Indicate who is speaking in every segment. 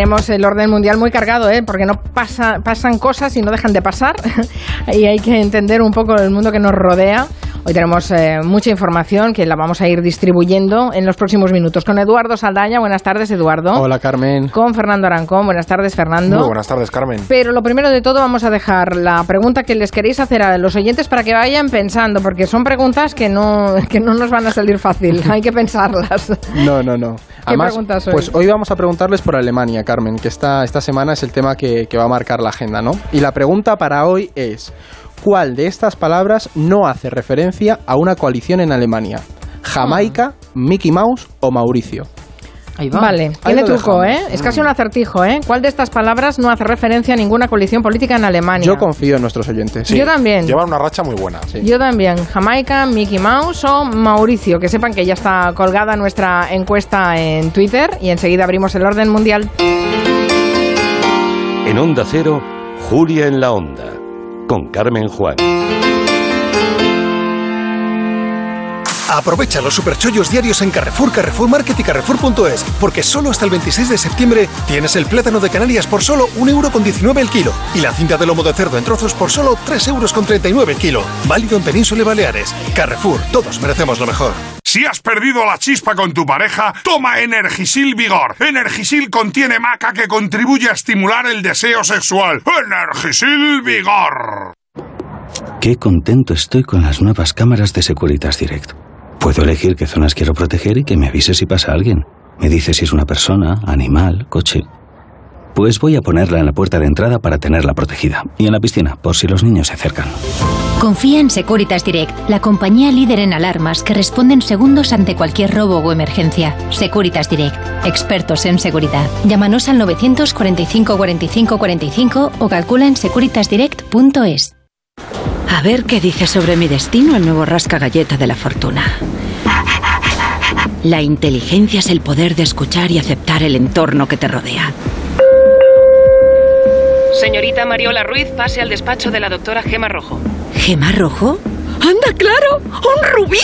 Speaker 1: tenemos el orden mundial muy cargado, ¿eh? porque no pasa, pasan cosas y no dejan de pasar. y hay que entender un poco el mundo que nos rodea. Hoy tenemos eh, mucha información que la vamos a ir distribuyendo en los próximos minutos. Con Eduardo Saldaña, buenas tardes, Eduardo.
Speaker 2: Hola, Carmen.
Speaker 1: Con Fernando Arancón, buenas tardes, Fernando.
Speaker 3: Muy buenas tardes, Carmen.
Speaker 1: Pero lo primero de todo vamos a dejar la pregunta que les queréis hacer a los oyentes para que vayan pensando, porque son preguntas que no, que no nos van a salir fácil, hay que pensarlas.
Speaker 2: No, no, no.
Speaker 1: ¿Qué preguntas hoy?
Speaker 2: Pues hoy vamos a preguntarles por Alemania, Carmen, que esta, esta semana es el tema que, que va a marcar la agenda, ¿no? Y la pregunta para hoy es, ¿cuál de estas palabras no hace referencia a una coalición en Alemania? ¿Jamaica, Mickey Mouse o Mauricio?
Speaker 1: Vale,
Speaker 2: Ahí
Speaker 1: tiene
Speaker 2: lo
Speaker 1: truco,
Speaker 2: dejamos.
Speaker 1: ¿eh? Es casi un acertijo, ¿eh? ¿Cuál de estas palabras no hace referencia a ninguna coalición política en Alemania?
Speaker 2: Yo confío en nuestros oyentes.
Speaker 1: Yo también.
Speaker 3: Llevan una racha muy buena.
Speaker 2: Sí.
Speaker 1: Yo también. Jamaica, Mickey Mouse o Mauricio. Que sepan que ya está colgada nuestra encuesta en Twitter y enseguida abrimos el orden mundial.
Speaker 4: En Onda Cero, Julia en la Onda, con Carmen Juan.
Speaker 5: Aprovecha los superchollos diarios en Carrefour, Carrefour Market y Carrefour.es, porque solo hasta el 26 de septiembre tienes el plátano de Canarias por solo 1,19€ el kilo y la cinta de lomo de cerdo en trozos por solo 3,39€ el kilo. Válido en Península y Baleares. Carrefour, todos merecemos lo mejor.
Speaker 6: Si has perdido la chispa con tu pareja, toma Energisil Vigor. Energisil contiene maca que contribuye a estimular el deseo sexual. Energisil Vigor.
Speaker 7: Qué contento estoy con las nuevas cámaras de Securitas Direct. Puedo elegir qué zonas quiero proteger y que me avise si pasa alguien. Me dice si es una persona, animal, coche. Pues voy a ponerla en la puerta de entrada para tenerla protegida. Y en la piscina, por si los niños se acercan.
Speaker 8: Confía en Securitas Direct, la compañía líder en alarmas que responde en segundos ante cualquier robo o emergencia. Securitas Direct, expertos en seguridad. Llámanos al 945 45 45 o calcula en securitasdirect.es.
Speaker 9: A ver qué dice sobre mi destino el nuevo rasca galleta de la fortuna. La inteligencia es el poder de escuchar y aceptar el entorno que te rodea.
Speaker 10: Señorita Mariola Ruiz, pase al despacho de la doctora Gema Rojo.
Speaker 9: ¿Gema rojo? ¡Anda, claro! ¡Un rubí!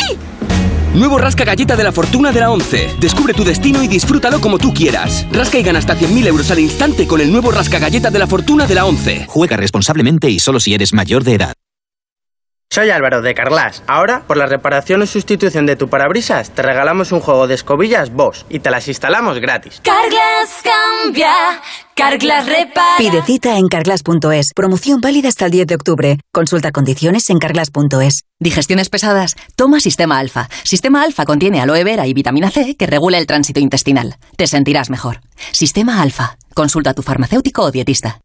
Speaker 11: Nuevo Rasca Galleta de la Fortuna de la 11. Descubre tu destino y disfrútalo como tú quieras. Rasca y gana hasta 100.000 euros al instante con el nuevo Rasca Galleta de la Fortuna de la 11.
Speaker 12: Juega responsablemente y solo si eres mayor de edad.
Speaker 13: Soy Álvaro de Carglass. Ahora, por la reparación o sustitución de tu parabrisas, te regalamos un juego de escobillas Bosch y te las instalamos gratis.
Speaker 14: Carglass cambia, Carglass repara.
Speaker 15: Pide cita en carglass.es. Promoción válida hasta el 10 de octubre. Consulta condiciones en carglass.es.
Speaker 16: Digestiones pesadas. Toma Sistema Alfa. Sistema Alfa contiene aloe vera y vitamina C que regula el tránsito intestinal. Te sentirás mejor. Sistema Alfa. Consulta a tu farmacéutico o dietista.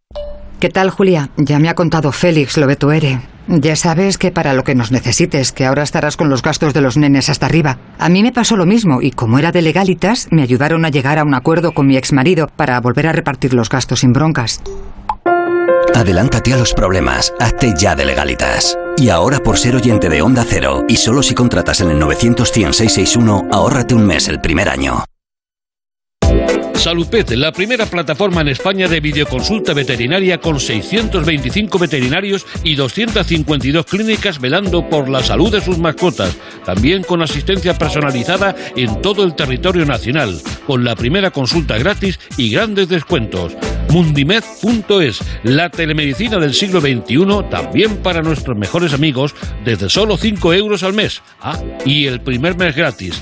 Speaker 17: ¿Qué tal, Julia? Ya me ha contado Félix lo Betuere. Ya sabes que para lo que nos necesites, que ahora estarás con los gastos de los nenes hasta arriba. A mí me pasó lo mismo y como era de legalitas, me ayudaron a llegar a un acuerdo con mi exmarido para volver a repartir los gastos sin broncas.
Speaker 12: Adelántate a los problemas, hazte ya de legalitas. Y ahora por ser oyente de Onda Cero, y solo si contratas en el 900 ahórrate un mes el primer año.
Speaker 18: Salupet, la primera plataforma en España de videoconsulta veterinaria con 625 veterinarios y 252 clínicas velando por la salud de sus mascotas. También con asistencia personalizada en todo el territorio nacional, con la primera consulta gratis y grandes descuentos. Mundimed.es, la telemedicina del siglo XXI, también para nuestros mejores amigos, desde solo 5 euros al mes. Ah, y el primer mes gratis.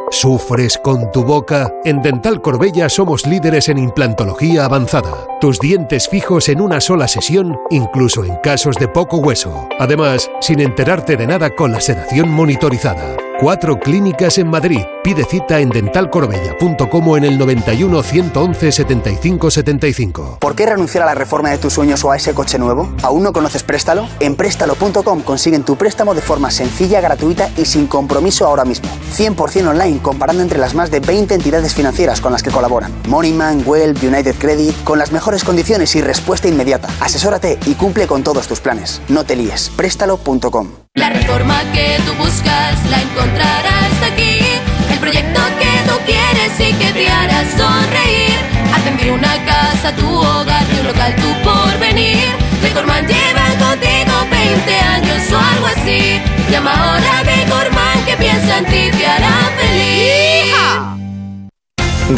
Speaker 19: ¿Sufres con tu boca? En Dental Corbella somos líderes en implantología avanzada. Tus dientes fijos en una sola sesión, incluso en casos de poco hueso. Además, sin enterarte de nada con la sedación monitorizada. Cuatro clínicas en Madrid. Pide cita en dentalcorbella.com o en el 91 111 75 75.
Speaker 3: ¿Por qué renunciar a la reforma de tus sueños o a ese coche nuevo? ¿Aún no conoces Préstalo? En Préstalo.com consiguen tu préstamo de forma sencilla, gratuita y sin compromiso ahora mismo. 100% online comparando entre las más de 20 entidades financieras con las que colaboran. Moneyman, Well, United Credit, con las mejores condiciones y respuesta inmediata. Asesórate y cumple con todos tus planes. No te líes. Préstalo.com.
Speaker 14: La reforma que tú buscas la encontrarás aquí. El proyecto que tú quieres y que te hará sonreír. Atender una casa, tu hogar, tu local, tu porvenir. Decorman lleva contigo 20 años o algo así. Llama ahora a Decorman que piensa en ti, te hará.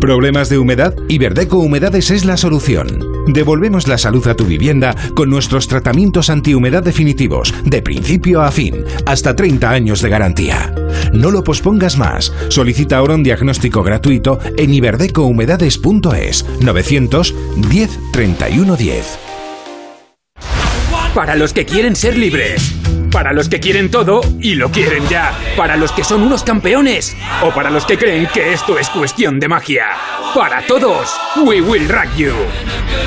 Speaker 20: ¿Problemas de humedad? Iberdeco Humedades es la solución. Devolvemos la salud a tu vivienda con nuestros tratamientos antihumedad definitivos, de principio a fin, hasta 30 años de garantía. No lo pospongas más. Solicita ahora un diagnóstico gratuito en iberdecohumedades.es 910 31 10.
Speaker 21: Para los que quieren ser libres. Para los que quieren todo y lo quieren ya. Para los que son unos campeones. O para los que creen que esto es cuestión de magia. Para todos, We Will Rock You.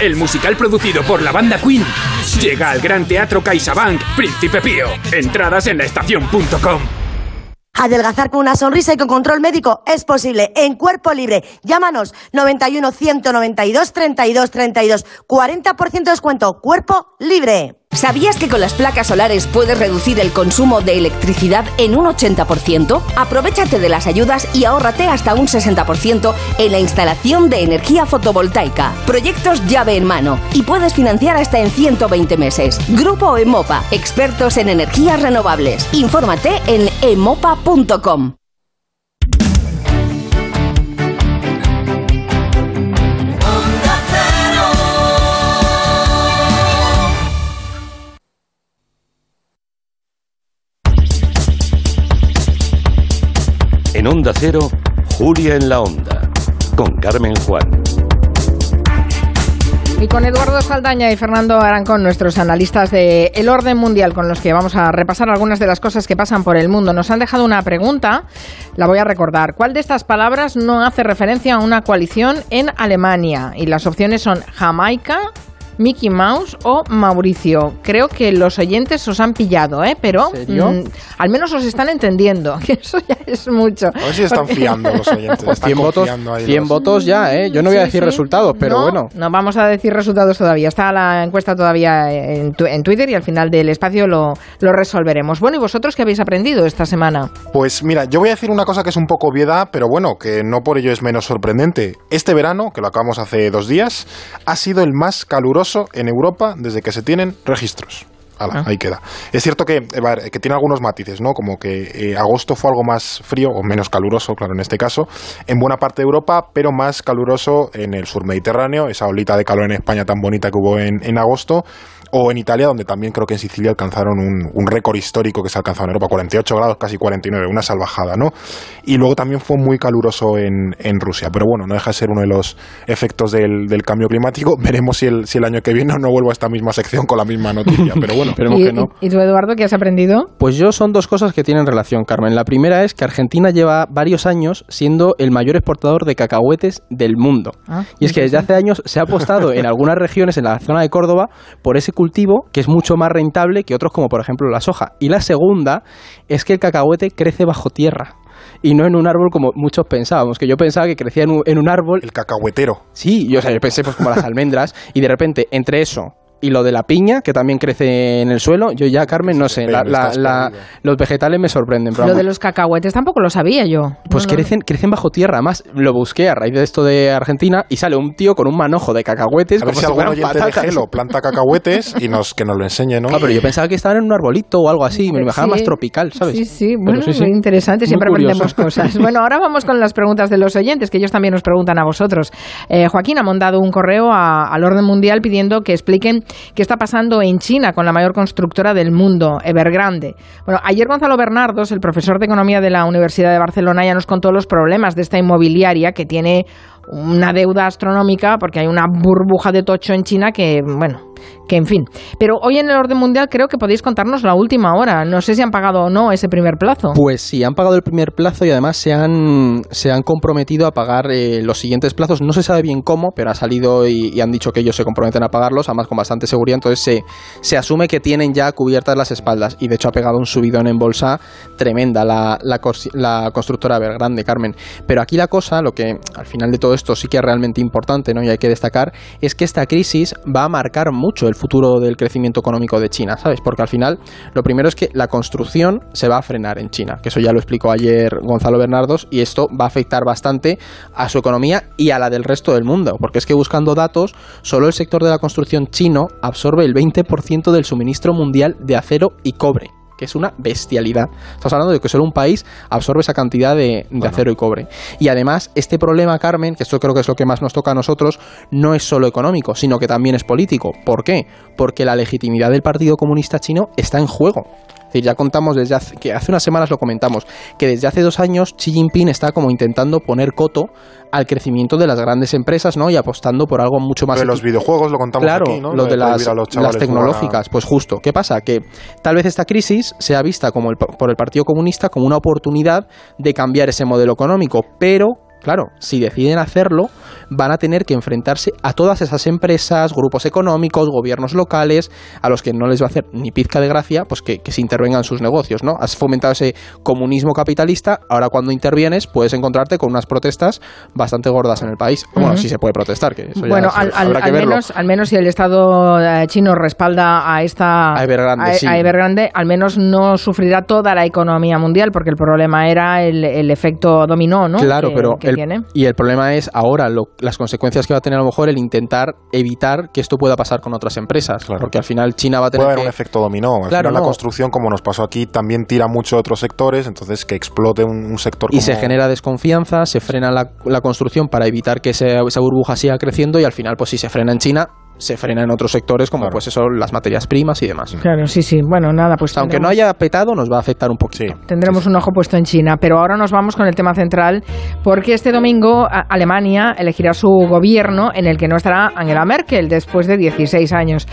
Speaker 21: El musical producido por la banda Queen llega al Gran Teatro CaixaBank Príncipe Pío. Entradas en laestacion.com.
Speaker 22: Adelgazar con una sonrisa y con control médico es posible en cuerpo libre. Llámanos 91 192 32 32. 40% de descuento. Cuerpo libre.
Speaker 23: ¿Sabías que con las placas solares puedes reducir el consumo de electricidad en un 80%? Aprovechate de las ayudas y ahórrate hasta un 60% en la instalación de energía fotovoltaica. Proyectos llave en mano y puedes financiar hasta en 120 meses. Grupo Emopa, expertos en energías renovables. Infórmate en emopa.com.
Speaker 4: Onda Cero, Julia en la Onda, con Carmen Juan.
Speaker 1: Y con Eduardo Saldaña y Fernando Arancón, nuestros analistas de El Orden Mundial, con los que vamos a repasar algunas de las cosas que pasan por el mundo, nos han dejado una pregunta, la voy a recordar. ¿Cuál de estas palabras no hace referencia a una coalición en Alemania? Y las opciones son Jamaica, Mickey Mouse o Mauricio. Creo que los oyentes os han pillado, ¿eh? Pero mm, al menos os están entendiendo, que eso ya es mucho.
Speaker 24: A ver si están
Speaker 1: Porque-
Speaker 24: fiando los oyentes. están
Speaker 2: 100 votos,
Speaker 24: confiando ahí
Speaker 2: 100
Speaker 24: los-
Speaker 2: votos ya, ¿eh? Yo no voy a
Speaker 1: Sí,
Speaker 2: decir
Speaker 1: sí.
Speaker 2: resultados, pero
Speaker 1: No,
Speaker 2: bueno.
Speaker 1: No vamos a decir resultados todavía. Está la encuesta todavía en, tu- en Twitter y al final del espacio lo, lo resolveremos. Bueno, ¿y vosotros qué habéis aprendido esta semana?
Speaker 24: Pues mira, yo voy a decir una cosa que es un poco obviedad, pero bueno, que no por ello es menos sorprendente. Este verano, que lo acabamos hace dos días, ha sido el más caluroso en Europa desde que se tienen registros. Ala,
Speaker 1: Ah.
Speaker 24: ahí queda. Es cierto que, va, que tiene algunos matices, ¿no? Como que eh, agosto fue algo más frío, o menos caluroso, claro, en este caso, en buena parte de Europa, pero más caluroso en el sur Mediterráneo, esa olita de calor en España tan bonita que hubo en, en agosto, o en Italia, donde también creo que en Sicilia alcanzaron un, un récord histórico que se ha alcanzado en Europa, 48 grados, casi 49, una salvajada, ¿no? Y luego también fue muy caluroso en, en Rusia, pero bueno, no deja de ser uno de los efectos del, del cambio climático. Veremos si el, si el año que viene no vuelvo a esta misma sección con la misma noticia, pero bueno.
Speaker 2: Esperemos
Speaker 1: ¿Y,
Speaker 2: que no.
Speaker 1: y- y tú, Eduardo, qué has aprendido?
Speaker 2: Pues yo son dos cosas que tienen relación, Carmen. La primera es que Argentina lleva varios años siendo el mayor exportador de cacahuetes del mundo.
Speaker 1: Ah,
Speaker 2: Y es que desde hace años se ha apostado en algunas regiones en la zona de Córdoba por ese cultivo que es mucho más rentable que otros como por ejemplo la soja. Y la segunda es que el cacahuete crece bajo tierra y no en un árbol como muchos pensábamos, que yo pensaba que crecía en un, en un árbol.
Speaker 24: El cacahuetero.
Speaker 2: Sí, yo, o sea, yo pensé pues como las almendras y de repente entre eso y lo de la piña, que también crece en el suelo, yo ya, Carmen, no sé, la- la- la- los vegetales me sorprenden. pero
Speaker 1: Lo
Speaker 2: vamos.
Speaker 1: de los cacahuetes tampoco lo sabía yo.
Speaker 2: Pues
Speaker 1: No, no.
Speaker 2: crecen, crecen bajo tierra. Además, lo busqué a raíz de esto de Argentina y sale un tío con un manojo de cacahuetes.
Speaker 24: A ver
Speaker 2: como
Speaker 24: si oyente de. Gelo planta cacahuetes y nos, que nos lo enseñe, ¿no?
Speaker 2: Ah, pero yo pensaba que estaban en un arbolito o algo así. Me lo imaginaba
Speaker 1: Sí.
Speaker 2: más tropical, ¿sabes?
Speaker 1: Sí, sí, bueno,
Speaker 2: sí, sí.
Speaker 1: muy interesante, siempre aprendemos cosas. Bueno, ahora vamos con las preguntas de los oyentes, que ellos también nos preguntan a vosotros. Eh, Joaquín ha mandado un correo a- al orden mundial pidiendo que expliquen ¿Qué está pasando en China con la mayor constructora del mundo, Evergrande? Bueno, ayer Gonzalo Bernardos, el profesor de economía de la Universidad de Barcelona, ya nos contó los problemas de esta inmobiliaria que tiene una deuda astronómica porque hay una burbuja de tocho en China que, bueno, que en fin. Pero hoy en el orden mundial creo que podéis contarnos la última hora. No sé si han pagado o no ese primer plazo.
Speaker 2: Pues sí, han pagado el primer plazo y además se han, se han comprometido a pagar eh, los siguientes plazos. No se sabe bien cómo, pero ha salido y, y, han dicho que ellos se comprometen a pagarlos, además con bastante seguridad. Entonces se, se asume que tienen ya cubiertas las espaldas y de hecho ha pegado un subidón en bolsa tremenda la, la, la constructora Evergrande, Carmen. Pero aquí la cosa, lo que al final de todo esto sí que es realmente importante ¿no? y hay que destacar, es que esta crisis va a marcar mucho el futuro del crecimiento económico de China, ¿sabes? Porque al final lo primero es que la construcción se va a frenar en China, que eso ya lo explicó ayer Gonzalo Bernardos, y esto va a afectar bastante a su economía y a la del resto del mundo, porque es que buscando datos, solo el sector de la construcción chino absorbe el 20% del suministro mundial de acero y cobre que es una bestialidad. Estamos hablando de que solo un país absorbe esa cantidad de, de acero y cobre. Y además, este problema, Carmen, que esto creo que es lo que más nos toca a nosotros, no es solo económico, sino que también es político. ¿Por qué? Porque la legitimidad del Partido Comunista Chino está en juego. Es decir, ya contamos desde hace, que hace unas semanas lo comentamos, que desde hace dos años Xi Jinping está como intentando poner coto al crecimiento de las grandes empresas, ¿no? Y apostando por algo mucho más...
Speaker 24: De los videojuegos lo contamos
Speaker 2: claro,
Speaker 24: aquí, ¿no?
Speaker 2: Lo de las, las tecnológicas, pues justo. ¿Qué pasa? Que tal vez esta crisis sea vista como el, por el Partido Comunista como una oportunidad de cambiar ese modelo económico, pero Claro, si deciden hacerlo, van a tener que enfrentarse a todas esas empresas, grupos económicos, gobiernos locales, a los que no les va a hacer ni pizca de gracia, pues que, que se intervengan sus negocios, ¿no? Has fomentado ese comunismo capitalista, ahora cuando intervienes puedes encontrarte con unas protestas bastante gordas en el país. Bueno, uh -huh. si se puede protestar, que eso
Speaker 1: Bueno,
Speaker 2: ya
Speaker 1: al,
Speaker 2: se, habrá
Speaker 1: al,
Speaker 2: que
Speaker 1: al
Speaker 2: verlo.
Speaker 1: menos, al menos si el Estado eh, chino respalda a esta...
Speaker 2: A Evergrande,
Speaker 1: a,
Speaker 2: sí.
Speaker 1: a Evergrande, al menos no sufrirá toda la economía mundial, porque el problema era el, el efecto dominó, ¿no?
Speaker 2: Claro,
Speaker 1: que,
Speaker 2: pero
Speaker 1: que
Speaker 2: el,
Speaker 1: tiene.
Speaker 2: y el problema es ahora lo, las consecuencias que va a tener a lo mejor el intentar evitar que esto pueda pasar con otras empresas,
Speaker 24: Claro.
Speaker 2: porque al final China va a tener
Speaker 24: Puede haber
Speaker 2: que
Speaker 24: un efecto dominó. Al
Speaker 2: Claro,
Speaker 24: final la construcción, como nos pasó aquí, también tira mucho a otros sectores, entonces que explote un, un sector
Speaker 2: y
Speaker 24: como...
Speaker 2: se genera desconfianza, se frena la, la construcción para evitar que ese- esa burbuja siga creciendo y al final, pues si se frena en China, se frena en otros sectores como pues eso, las materias primas y demás.
Speaker 1: Claro, sí, sí. Bueno, nada, pues
Speaker 2: Aunque no haya petado, nos va a afectar un poquito.
Speaker 1: Tendremos un ojo puesto en China, pero ahora nos vamos con el tema central, porque este domingo Alemania elegirá su gobierno en el que no estará Angela Merkel después de 16 años.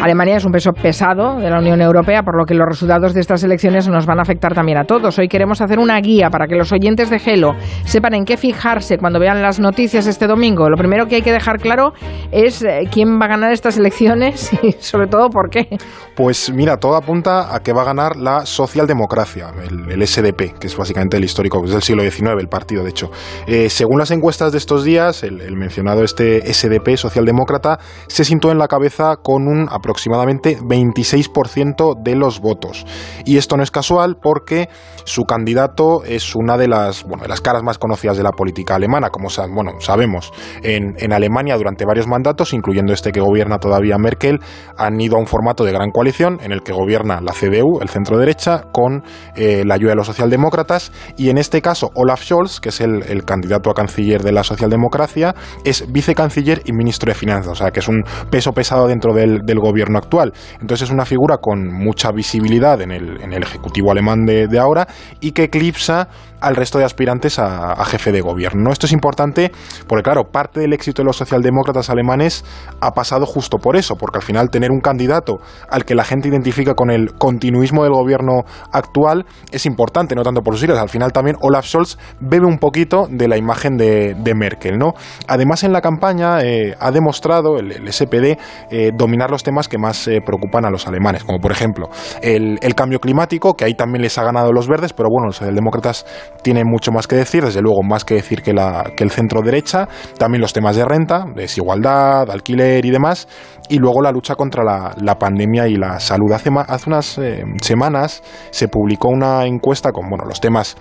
Speaker 1: Alemania es un peso pesado de la Unión Europea, por lo que los resultados de estas elecciones nos van a afectar también a todos. Hoy queremos hacer una guía para que los oyentes de Gelo sepan en qué fijarse cuando vean las noticias este domingo. Lo primero que hay que dejar claro es eh, quién va a ganar estas elecciones y sobre todo por qué.
Speaker 24: Pues mira, todo apunta a que va a ganar la socialdemocracia, el, SDP, que es básicamente el histórico, es del siglo XIX, el partido, de hecho. Eh, según las encuestas de estos días, el, el mencionado este SDP, socialdemócrata, se sintó en la cabeza con un aproximadamente 26% de los votos. Y esto no es casual porque su candidato es una de las, bueno, de las caras más conocidas de la política alemana, como bueno, sabemos. En, en Alemania durante varios mandatos, incluyendo este que gobierna todavía Merkel, han ido a un formato de gran coalición en el que gobierna la CDU, el centro derecha, con eh, la ayuda de los socialdemócratas. Y en este caso, Olaf Scholz, que es el, el candidato a canciller de la socialdemocracia, es vicecanciller y ministro de Finanzas, o sea que es un peso pesado dentro del, del gobierno actual. Entonces es una figura con mucha visibilidad en el, en el ejecutivo alemán de, de ahora y que eclipsa al resto de aspirantes a, jefe de gobierno. ¿no? Esto es importante porque, claro, parte del éxito de los socialdemócratas alemanes ha pasado justo por eso, porque al final tener un candidato al que la gente identifica con el continuismo del gobierno actual es importante, no tanto por sus siglas. Al final también Olaf Scholz bebe un poquito de la imagen de, Merkel. ¿no? Además, en la campaña eh, ha demostrado el, SPD eh, dominar los temas que más eh, preocupan a los alemanes, como por ejemplo el cambio climático, que ahí también les ha ganado los verdes, pero bueno, los socialdemócratas tienen mucho más que decir, desde luego más que decir que, la, que el centro derecha, también los temas de renta, desigualdad, alquiler y demás, y luego la lucha contra la, pandemia y la salud. Hace, hace unas eh, semanas se publicó una encuesta con bueno, los temas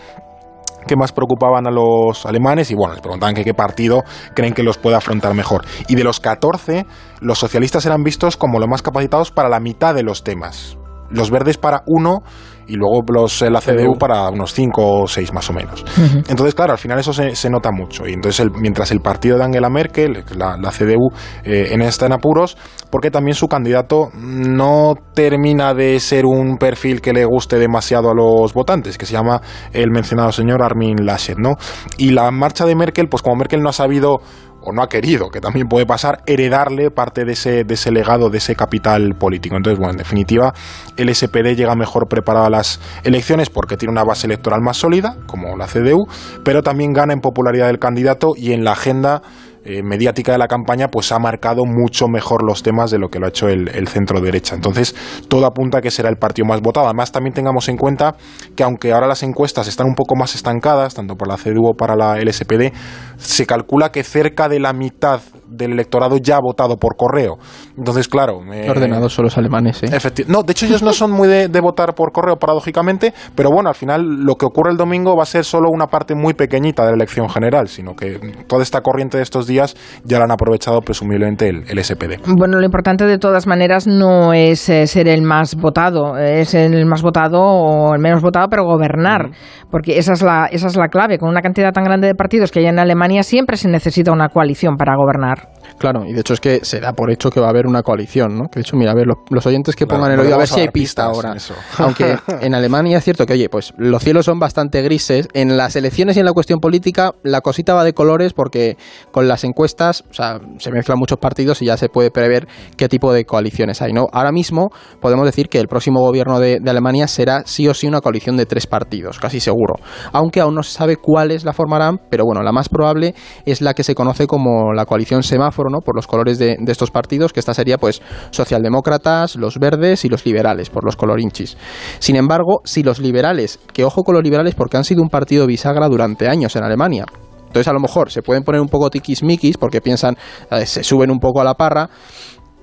Speaker 24: que más preocupaban a los alemanes y bueno, les preguntaban que qué partido creen que los puede afrontar mejor. Y de los 14, los socialistas eran vistos como los más capacitados para la mitad de los temas. Los verdes para uno y luego los, la CDU para unos 5 o 6 más o menos. Entonces, claro, al final eso se, se nota mucho. Y entonces, el, mientras el partido de Angela Merkel, la, la CDU, eh, en está en apuros, porque también su candidato no termina de ser un perfil que le guste demasiado a los votantes, que se llama el mencionado señor Armin Laschet, ¿no? Y la marcha de Merkel, pues como Merkel no ha sabido o no ha querido, que también puede pasar, heredarle parte de ese, de ese legado, de ese capital político. Entonces, bueno, en definitiva, el SPD llega mejor preparado a las elecciones porque tiene una base electoral más sólida, como la CDU, pero también gana en popularidad del candidato y en la agenda eh, mediática de la campaña pues ha marcado mucho mejor los temas de lo que lo ha hecho el, el, centro derecha. Entonces, todo apunta a que será el partido más votado. Además, también tengamos en cuenta que aunque ahora las encuestas están un poco más estancadas, tanto por la CDU como para la LSPD, se calcula que cerca de la mitad del electorado ya ha votado por correo. Entonces, claro...
Speaker 2: Eh, Ordenados son los alemanes, ¿eh?
Speaker 24: No, de hecho ellos no son muy de, de, votar por correo, paradójicamente, pero bueno, al final lo que ocurre el domingo va a ser solo una parte muy pequeñita de la elección general, sino que toda esta corriente de estos días ya la han aprovechado presumiblemente el, el SPD.
Speaker 1: Bueno, lo importante de todas maneras no es eh, ser el más votado, es el más votado o el menos votado, pero gobernar, mm. porque esa es, la, esa es la clave. Con una cantidad tan grande de partidos que hay en Alemania siempre se necesita una coalición para gobernar.
Speaker 2: Claro, y de hecho es que se da por hecho que va a haber una coalición, ¿no? Que de hecho, mira, a ver, los, los oyentes que pongan claro, el oído, a ver si hay pista ahora. Aunque en Alemania es cierto que, oye, pues los cielos son bastante grises. En las elecciones y en la cuestión política, la cosita va de colores porque con las encuestas, o sea, se mezclan muchos partidos y ya se puede prever qué tipo de coaliciones hay, ¿no? Ahora mismo podemos decir que el próximo gobierno de, de Alemania será sí o sí una coalición de tres partidos, casi seguro. Aunque aún no se sabe cuáles la formarán, pero bueno, la más probable es la que se conoce como la coalición semáforo, Por los colores de, de, estos partidos, que esta sería pues socialdemócratas, los verdes y los liberales, por los colorinchis. Sin embargo, si los liberales, que ojo con los liberales porque han sido un partido bisagra durante años en Alemania, entonces a lo mejor se pueden poner un poco tiquismiquis porque piensan, eh, se suben un poco a la parra,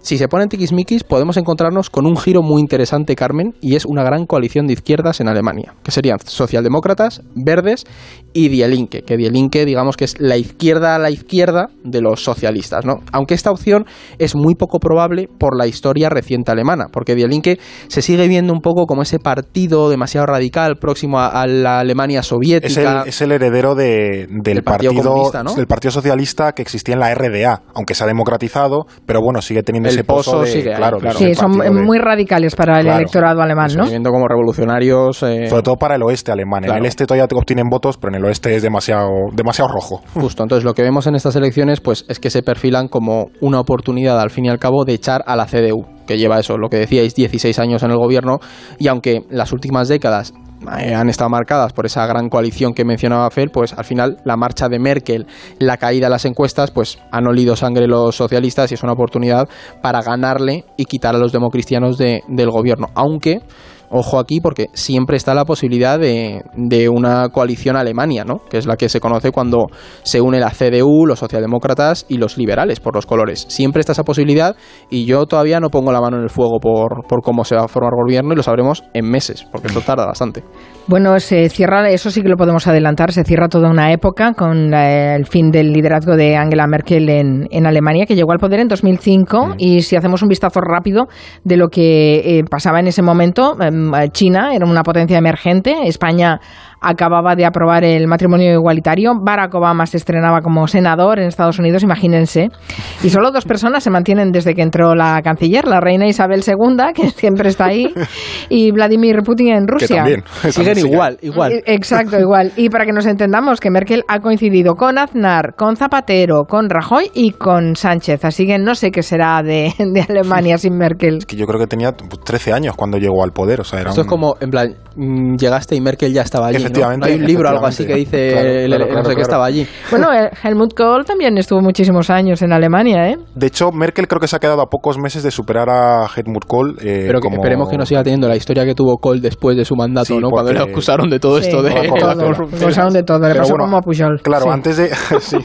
Speaker 2: si se ponen tiquismiquis, podemos encontrarnos con un giro muy interesante, Carmen, y es una gran coalición de izquierdas en Alemania, que serían socialdemócratas, verdes y Die Linke, que Die Linke, digamos que es la izquierda a la izquierda de los socialistas, ¿no? Aunque esta opción es muy poco probable por la historia reciente alemana, porque Die Linke se sigue viendo un poco como ese partido demasiado radical, próximo a, a la Alemania soviética.
Speaker 24: Es el, es el heredero de, del, partido, partido ¿no? del Partido Socialista que existía en la RDA, aunque se ha democratizado, pero bueno, sigue teniendo
Speaker 2: el
Speaker 24: ese pozo,
Speaker 2: de, sigue
Speaker 24: claro,
Speaker 2: claro.
Speaker 1: Sí, son muy radicales para el
Speaker 24: claro,
Speaker 1: electorado alemán, ¿no?
Speaker 2: Viendo como revolucionarios. Eh...
Speaker 24: Sobre todo para el oeste alemán. Claro. En el este todavía obtienen votos, pero en el oeste es demasiado, demasiado rojo.
Speaker 2: Justo. Entonces, lo que vemos en estas elecciones, pues es que se perfilan como una oportunidad, al fin y al cabo, de echar a la CDU, que lleva eso, lo que decíais, 16 años en el gobierno, y aunque las últimas décadas eh, han estado marcadas por esa gran coalición que mencionaba Fel, pues al final la marcha de Merkel, la caída de las encuestas, pues han olido sangre los socialistas y es una oportunidad para ganarle y quitar a los democristianos de, del gobierno. Aunque ojo aquí porque siempre está la posibilidad de, de, una coalición Alemania, ¿no? que es la que se conoce cuando se une la CDU, los socialdemócratas y los liberales por los colores. Siempre está esa posibilidad y yo todavía no pongo la mano en el fuego por, por cómo se va a formar gobierno y lo sabremos en meses, porque esto tarda bastante.
Speaker 1: Bueno, se cierra, eso sí que lo podemos adelantar, se cierra toda una época con el fin del liderazgo de Angela Merkel en, en, Alemania, que llegó al poder en 2005 mm. y si hacemos un vistazo rápido de lo que eh, pasaba en ese momento, eh, China era una potencia emergente, España acababa de aprobar el matrimonio igualitario, Barack Obama se estrenaba como senador en Estados Unidos, imagínense, y solo dos personas se mantienen desde que entró la canciller, la reina Isabel II, que siempre está ahí, y Vladimir Putin en Rusia.
Speaker 24: Que también,
Speaker 2: siguen sigue. igual, igual.
Speaker 1: Exacto, igual. Y para que nos entendamos, que Merkel ha coincidido con Aznar, con Zapatero, con Rajoy y con Sánchez, así que no sé qué será de, de Alemania sin Merkel.
Speaker 24: Es que yo creo que tenía 13 años cuando llegó al poder, o sea, era
Speaker 2: Esto
Speaker 24: un...
Speaker 2: es como, en plan, mm, llegaste y Merkel ya estaba allí.
Speaker 24: Efectivamente.
Speaker 2: ¿no? Hay un libro algo así que dice
Speaker 24: claro,
Speaker 2: el,
Speaker 24: claro,
Speaker 2: no
Speaker 24: claro,
Speaker 2: sé qué estaba allí.
Speaker 1: Bueno, Helmut Kohl también estuvo muchísimos años en Alemania, ¿eh?
Speaker 24: De hecho, Merkel creo que se ha quedado a pocos meses de superar a Helmut Kohl. Eh,
Speaker 2: Pero que
Speaker 24: como...
Speaker 2: esperemos que no siga teniendo la historia que tuvo Kohl después de su mandato,
Speaker 24: sí,
Speaker 2: ¿no?
Speaker 24: Porque...
Speaker 2: Cuando le acusaron de todo
Speaker 1: sí,
Speaker 2: esto de,
Speaker 1: la corrupción. Acusaron de todo, le pasó bueno, como a Pujol.
Speaker 24: Claro,
Speaker 1: sí.
Speaker 24: antes de sí,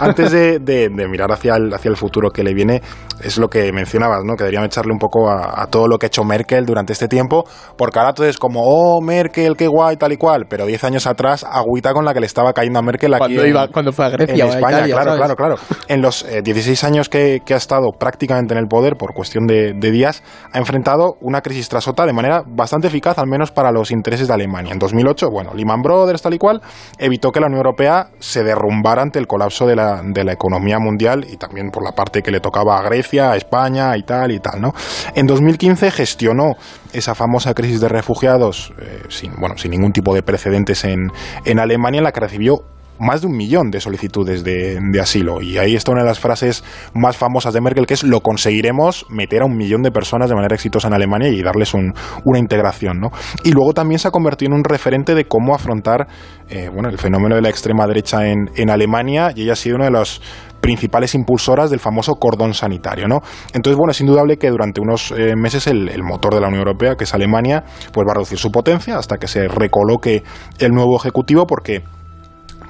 Speaker 24: antes de, de, de, mirar hacia el, hacia el futuro que le viene, es lo que mencionabas, ¿no? Que deberíamos echarle un poco a, a todo lo que ha hecho Merkel durante este tiempo, porque ahora todo es como, oh, Merkel, qué guay, tal y cual, pero pero 10 años atrás, agüita con la que le estaba cayendo a Merkel aquí
Speaker 2: Cuando
Speaker 24: en,
Speaker 2: iba- cuando fue a Grecia
Speaker 24: en
Speaker 2: a
Speaker 24: España,
Speaker 2: Italia,
Speaker 24: claro,
Speaker 2: ¿sabes?
Speaker 24: claro, claro. En los eh, 16 años que, que ha estado prácticamente en el poder, por cuestión de, de días, ha enfrentado una crisis tras otra de manera bastante eficaz, al menos para los intereses de Alemania. En 2008, bueno, Lehman Brothers, tal y cual, evitó que la Unión Europea se derrumbara ante el colapso de la, de la economía mundial y también por la parte que le tocaba a Grecia, a España y tal y tal, ¿no? En 2015 gestionó esa famosa crisis de refugiados eh, sin, bueno, sin ningún tipo de precedentes en, en Alemania, en la que recibió más de un millón de solicitudes de, de asilo. Y ahí está una de las frases más famosas de Merkel, que es lo conseguiremos meter a un millón de personas de manera exitosa en Alemania y darles un- una integración. ¿no? Y luego también se ha convertido en un referente de cómo afrontar eh, bueno, el fenómeno de la extrema derecha en, en Alemania y ella ha sido una de las principales impulsoras del famoso cordón sanitario, ¿no? Entonces, bueno, es indudable que durante unos eh, meses el, el motor de la Unión Europea, que es Alemania, pues va a reducir su potencia hasta que se recoloque el nuevo ejecutivo, porque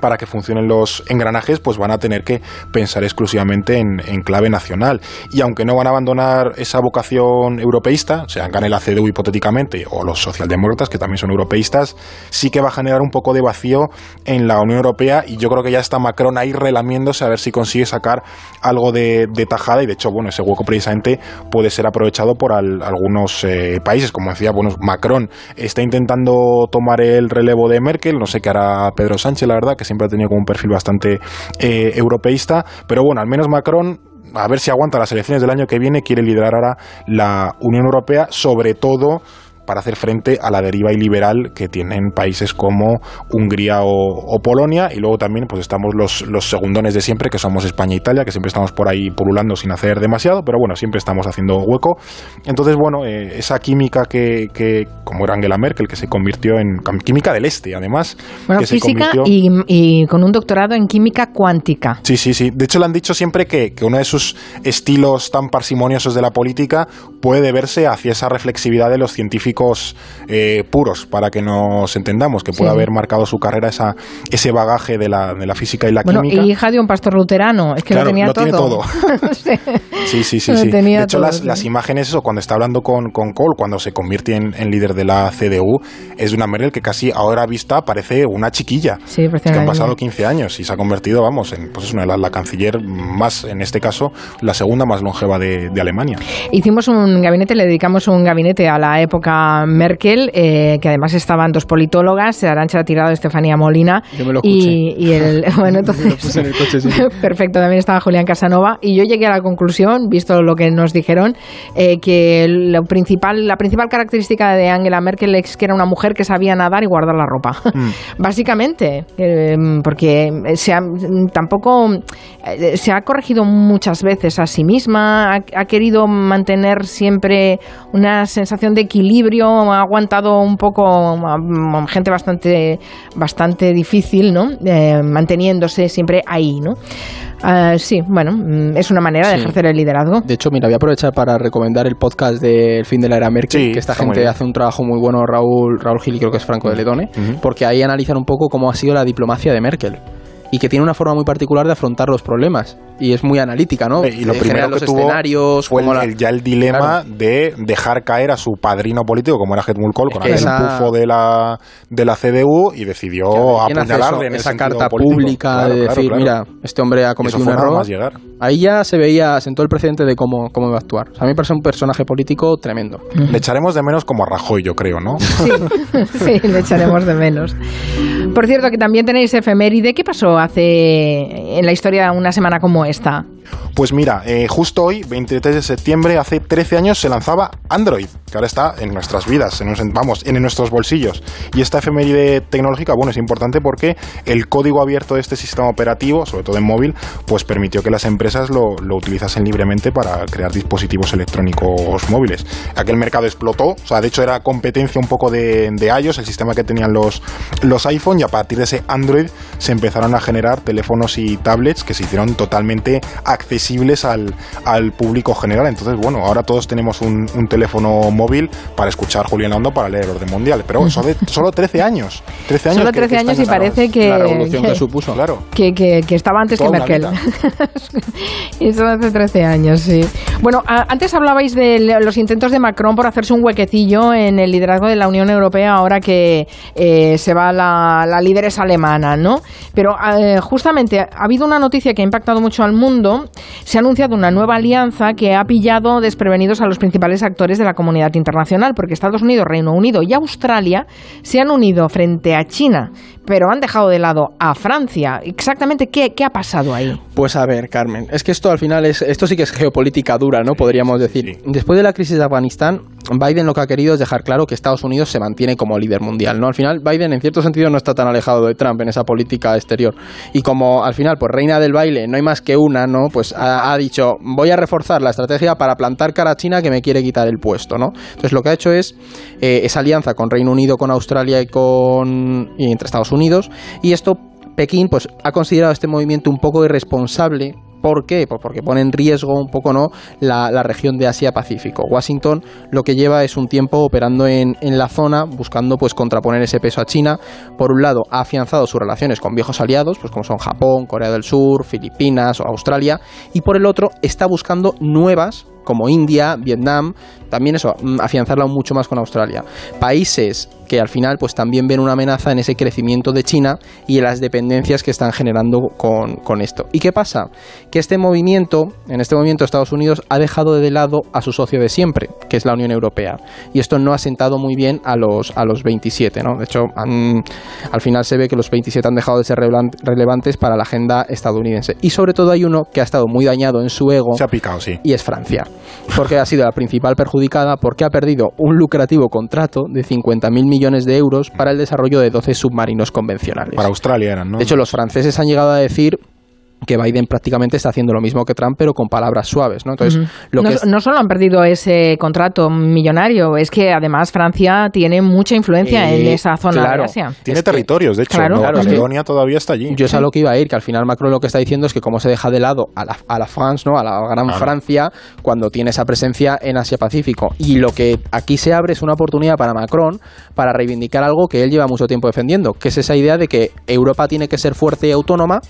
Speaker 24: para que funcionen los engranajes, pues van a tener que pensar exclusivamente en, clave nacional. Y aunque no van a abandonar esa vocación europeísta, o sea, la CDU hipotéticamente, o los socialdemócratas, que también son europeístas, sí que va a generar un poco de vacío en la Unión Europea. Y yo creo que ya está Macron ahí relamiéndose a ver si consigue sacar algo de, de tajada. Y de hecho, bueno, ese hueco precisamente puede ser aprovechado por al- algunos eh, países. Como decía, bueno, Macron está intentando tomar el relevo de Merkel. No sé qué hará Pedro Sánchez, la verdad, que siempre ha tenido como un perfil bastante eh, europeísta. Pero bueno, al menos Macron a ver si aguanta las elecciones del año que viene, quiere liderar ahora la Unión Europea, sobre todo para hacer frente a la deriva iliberal que tienen países como Hungría o, o Polonia y luego también pues estamos los, los segundones de siempre que somos España e Italia que siempre estamos por ahí pululando sin hacer demasiado pero bueno siempre estamos haciendo hueco entonces bueno eh, esa química que, que como era Angela Merkel que se convirtió en química del este además
Speaker 1: Bueno,
Speaker 24: que se
Speaker 1: física
Speaker 24: convirtió-
Speaker 1: y, y con un doctorado en química cuántica.
Speaker 24: Sí, sí, sí. De hecho, le han dicho siempre que, que uno de sus estilos tan parsimoniosos de la política puede deberse hacia esa reflexividad de los científicos eh, puros, para que nos entendamos, que puede
Speaker 1: Sí.
Speaker 24: haber marcado su carrera esa, ese bagaje de la, de la física y la
Speaker 1: Bueno,
Speaker 24: química.
Speaker 1: y hija de un pastor luterano, es que
Speaker 24: Claro,
Speaker 1: lo tenía
Speaker 24: lo tiene todo.
Speaker 1: Sí.
Speaker 24: Sí, sí, sí. De hecho,
Speaker 1: todo,
Speaker 24: las,
Speaker 1: sí.
Speaker 24: las imágenes, eso, cuando está hablando con, con Kohl, cuando se convierte en, en líder de la CDU, es de una Merkel que casi ahora vista parece una chiquilla.
Speaker 1: Sí, parece
Speaker 24: que han pasado 15 años y se ha convertido, vamos, en pues es una de las la canciller más, en este caso, la segunda más longeva de, de Alemania.
Speaker 1: Hicimos un gabinete, le dedicamos un gabinete a la época Merkel, eh, que además estaban dos politólogas, Arancha Tirado y Estefanía Molina.
Speaker 2: Yo me lo
Speaker 1: y, y el, bueno, entonces,
Speaker 2: en el coche, sí.
Speaker 1: perfecto, también estaba Julián Casanova. Y yo llegué a la conclusión, visto lo que nos dijeron, eh, que lo principal, la principal característica de Angela Merkel es que era una mujer que sabía nadar y guardar la ropa. Básicamente, eh, porque se ha, tampoco eh, se ha corregido muchas veces a sí misma, ha, ha querido mantener siempre una sensación de equilibrio, ha aguantado un poco a, a gente bastante, bastante difícil, ¿no? Eh, manteniéndose siempre ahí, ¿no? Ah, sí, bueno, mm, es una manera de ejercer el liderazgo.
Speaker 2: De hecho, mira, voy a aprovechar para recomendar el podcast del fin de la era Merkel,
Speaker 24: Sí,
Speaker 2: que esta gente hace un trabajo muy bueno, Raúl, Raúl Gil y creo que es Franco de Ledone, porque ahí analizan un poco cómo ha sido la diplomacia de Merkel. Y que tiene una forma muy particular de afrontar los problemas. Y es muy analítica, ¿no?
Speaker 24: Y lo
Speaker 2: De
Speaker 24: primero que
Speaker 2: los
Speaker 24: tuvo
Speaker 2: escenarios,
Speaker 24: fue el-
Speaker 2: la-
Speaker 24: ya el dilema
Speaker 2: Claro.
Speaker 24: de dejar caer a su padrino político, como era Helmut Kohl, con
Speaker 2: que
Speaker 24: aquel
Speaker 2: esa-
Speaker 24: empufo de la, de la CDU y decidió
Speaker 2: ¿Quién hace
Speaker 24: apuñalarle en
Speaker 2: esa carta
Speaker 24: político.
Speaker 2: pública
Speaker 24: Claro,
Speaker 2: de
Speaker 24: claro,
Speaker 2: decir,
Speaker 24: claro.
Speaker 2: mira, este hombre ha cometido un error. Ahí ya se veía, sentó el precedente de cómo, cómo iba a actuar. O sea, a mí me parece un personaje político tremendo.
Speaker 24: Le echaremos de menos como a Rajoy, yo creo, ¿no?
Speaker 1: Sí, le echaremos de menos. Por cierto, que también tenéis efeméride. ¿Qué pasó hace en la historia una semana como esta?
Speaker 24: Pues mira, eh, justo hoy, 23 de septiembre, hace 13 años se lanzaba Android, que ahora está en nuestras vidas, en, vamos, en nuestros bolsillos. Y esta efeméride tecnológica, bueno, es importante porque el código abierto de este sistema operativo, sobre todo en móvil, pues permitió que las empresas lo, lo utilizasen libremente para crear dispositivos electrónicos móviles. Aquel mercado explotó, o sea, de hecho era competencia un poco de, de iOS, el sistema que tenían los, los iPhone, y a partir de ese Android se empezaron a generar teléfonos y tablets que se hicieron totalmente accesibles al, al público general. Entonces, bueno, ahora todos tenemos un, un teléfono móvil para escuchar Julián Lando para leer el orden mundial. Pero eso de solo 13 años. 13 años
Speaker 1: Solo
Speaker 24: que-
Speaker 1: 13
Speaker 24: que
Speaker 1: años y parece que-
Speaker 24: La revolución que,
Speaker 1: que-
Speaker 24: supuso. Claro.
Speaker 1: Que, que, que estaba antes
Speaker 24: Toda
Speaker 1: que Merkel. eso hace 13 años, sí. Bueno, a- antes hablabais de los intentos de Macron por hacerse un huequecillo en el liderazgo de la Unión Europea ahora que eh, se va la, la líder es alemana, ¿no? Pero eh, justamente ha habido una noticia que ha impactado mucho al mundo. Se ha anunciado una nueva alianza que ha pillado desprevenidos a los principales actores de la comunidad internacional, porque Estados Unidos, Reino Unido y Australia se han unido frente a China, pero han dejado de lado a Francia. Exactamente, ¿qué, qué ha pasado ahí?
Speaker 2: Pues a ver, Carmen, es que esto al final es, esto sí que es geopolítica dura, ¿no? Podríamos decir. Después de la crisis de Afganistán, Biden lo que ha querido es dejar claro que Estados Unidos se mantiene como líder mundial, ¿no? Al final, Biden en cierto sentido no está tan alejado de Trump en esa política exterior. Y como al final, pues reina del baile, no hay más que una, ¿no? Pues ha, dicho, voy a reforzar la estrategia para plantar cara a China que me quiere quitar el puesto, ¿no? Entonces lo que ha hecho es eh, esa alianza con Reino Unido, con Australia y con y entre Estados Unidos. Y esto Pekín pues ha considerado este movimiento un poco irresponsable. ¿Por qué? Pues porque pone en riesgo un poco no la, la región de Asia-Pacífico. Washington lo que lleva es un tiempo operando en, en la zona, buscando pues contraponer ese peso a China. Por un lado, ha afianzado sus relaciones con viejos aliados, pues como son Japón, Corea del Sur, Filipinas o Australia, y por el otro está buscando nuevas como India, Vietnam, también eso, mm, afianzarla aún mucho más con Australia. Países que al final pues también ven una amenaza en ese crecimiento de China y en las dependencias que están generando con, con esto. ¿Y qué pasa? Que este movimiento, en este movimiento Estados Unidos ha dejado de lado a su socio de siempre, que es la Unión Europea. Y esto no ha sentado muy bien a los, a los 27, ¿no? De hecho, han- al final se ve que los 27 han dejado de ser relevan- relevantes para la agenda estadounidense. Y sobre todo hay uno que ha estado muy dañado en su ego.
Speaker 24: Se ha picado, sí.
Speaker 2: Y es Francia. Porque ha sido la principal perjudicada porque ha perdido un lucrativo contrato de 50.000 millones de euros para el desarrollo de 12 submarinos convencionales.
Speaker 24: Para Australia eran, ¿no?
Speaker 2: De hecho, los franceses han llegado a decir que Biden prácticamente está haciendo lo mismo que Trump, pero con palabras suaves, ¿no? Entonces, lo
Speaker 1: no,
Speaker 2: que es-
Speaker 1: no solo han perdido ese contrato millonario, es que además Francia tiene mucha influencia
Speaker 2: Eh,
Speaker 1: en esa zona
Speaker 2: claro.
Speaker 1: de Asia.
Speaker 24: Tiene territorios, de hecho.
Speaker 1: Claro.
Speaker 24: Nueva
Speaker 2: Claro, es que-
Speaker 24: Caledonia todavía está allí.
Speaker 2: Yo es a lo que iba a ir, que al final Macron lo que está diciendo es que cómo se deja de lado a la, a la France, ¿no? a la gran. Francia, cuando tiene esa presencia en Asia-Pacífico. Y lo que aquí se abre es una oportunidad para Macron para reivindicar algo que él lleva mucho tiempo defendiendo, que es esa idea de que Europa tiene que ser fuerte y autónoma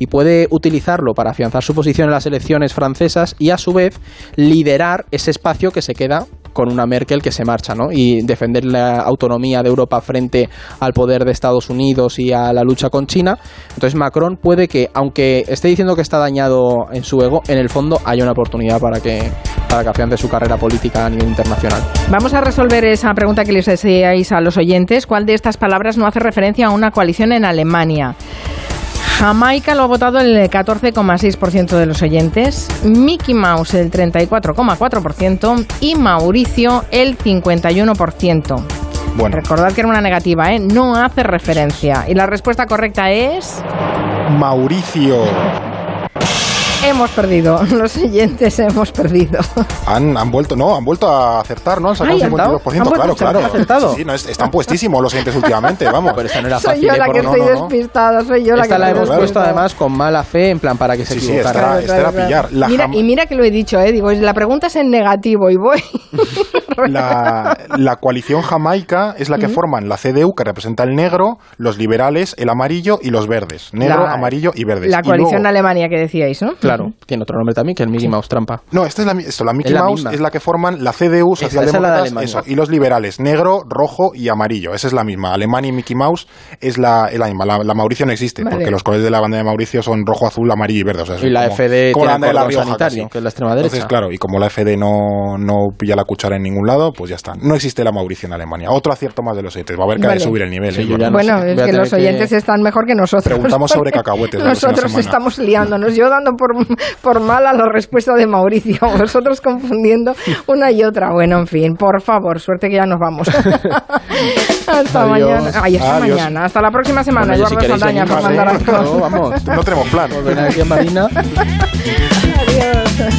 Speaker 2: y puede utilizarlo para afianzar su posición en las elecciones francesas y a su vez liderar ese espacio que se queda con una Merkel que se marcha, ¿no? Y defender la autonomía de Europa frente al poder de Estados Unidos y a la lucha con China. Entonces Macron puede que, aunque esté diciendo que está dañado en su ego, en el fondo haya una oportunidad para que, para que afiance su carrera política a nivel internacional.
Speaker 1: Vamos a resolver esa pregunta que les hacíais a los oyentes. ¿Cuál de estas palabras no hace referencia a una coalición en Alemania? Jamaica lo ha votado el 14,6% de los oyentes, Mickey Mouse el 34,4% y Mauricio el 51%.
Speaker 24: Bueno.
Speaker 1: Recordad que era una negativa, ¿eh? No hace referencia. Y la respuesta correcta es...
Speaker 24: Mauricio.
Speaker 1: Hemos perdido. Los oyentes hemos perdido.
Speaker 24: Han, han vuelto, no, han vuelto a acertar, ¿no? Han sacado
Speaker 1: Ay,
Speaker 24: un 52%,
Speaker 1: ¿han
Speaker 24: claro, claro.
Speaker 1: ¿Acertado?
Speaker 24: Sí, sí, no, es- están puestísimos los oyentes últimamente, vamos.
Speaker 2: Pero esta no era
Speaker 1: Soy
Speaker 2: fácil.
Speaker 1: yo
Speaker 2: ¿eh?
Speaker 1: la
Speaker 2: Por-
Speaker 1: que
Speaker 2: no,
Speaker 1: estoy
Speaker 2: no,
Speaker 1: despistada, soy yo la
Speaker 2: Esta
Speaker 1: que
Speaker 2: la
Speaker 1: estoy
Speaker 2: hemos puesto además con mala fe, en plan para que se
Speaker 24: Sí, sí, esta era- esta era pillar. La
Speaker 1: mira, y mira que lo he dicho, ¿eh? Digo, la pregunta es en negativo y voy.
Speaker 24: La, la coalición jamaica es la que forman la CDU, que representa el negro, los liberales, el amarillo y los verdes. Negro,
Speaker 1: La-
Speaker 24: amarillo y verdes.
Speaker 1: La
Speaker 24: Y
Speaker 1: coalición
Speaker 24: luego-
Speaker 1: Alemania que decíais, ¿no?
Speaker 2: Claro, tiene otro nombre también que el Mickey Mouse trampa.
Speaker 24: No, esta es la, esto, la Mickey
Speaker 2: Es la
Speaker 24: Mouse
Speaker 2: misma.
Speaker 24: es la que forman la CDU,
Speaker 2: Esa, esa es la de
Speaker 24: socialdemócratas,
Speaker 2: Alemania.
Speaker 24: eso, y los liberales, negro, rojo y amarillo. Esa es la misma. Alemania y Mickey Mouse es la, es la misma. La, la Mauricio no existe,
Speaker 2: Vale.
Speaker 24: porque los colores de la bandera de Mauricio son rojo, azul, amarillo y verde. O sea,
Speaker 2: Y la
Speaker 24: como-
Speaker 2: FD
Speaker 24: como
Speaker 2: tiene
Speaker 24: la Rioja,
Speaker 2: sanitario,
Speaker 24: casi.
Speaker 2: que es la extrema derecha.
Speaker 24: Entonces, claro, y como la FD no, no pilla la cuchara en ningún lado, pues ya está. No existe la Mauricio en Alemania. Otro acierto más de los oyentes. Va a haber que
Speaker 1: Vale.
Speaker 24: subir el nivel.
Speaker 2: Sí,
Speaker 24: ¿eh?
Speaker 2: no
Speaker 1: Bueno,
Speaker 2: sé.
Speaker 1: es que los oyentes están mejor que nosotros.
Speaker 24: Preguntamos sobre cacahuetes
Speaker 1: Nosotros estamos liándonos. Yo dando por, por mala la respuesta de Mauricio. Vosotros confundiendo una y otra. Bueno, en fin, por favor, suerte que ya nos vamos. hasta
Speaker 24: Adiós.
Speaker 1: mañana. Ay, hasta
Speaker 24: Adiós.
Speaker 1: mañana. Hasta la próxima semana,
Speaker 2: Bueno, si
Speaker 1: Saldaña. Arango.
Speaker 2: No, vamos.
Speaker 24: No tenemos plan.
Speaker 2: Volver aquí a Marina.
Speaker 1: Adiós.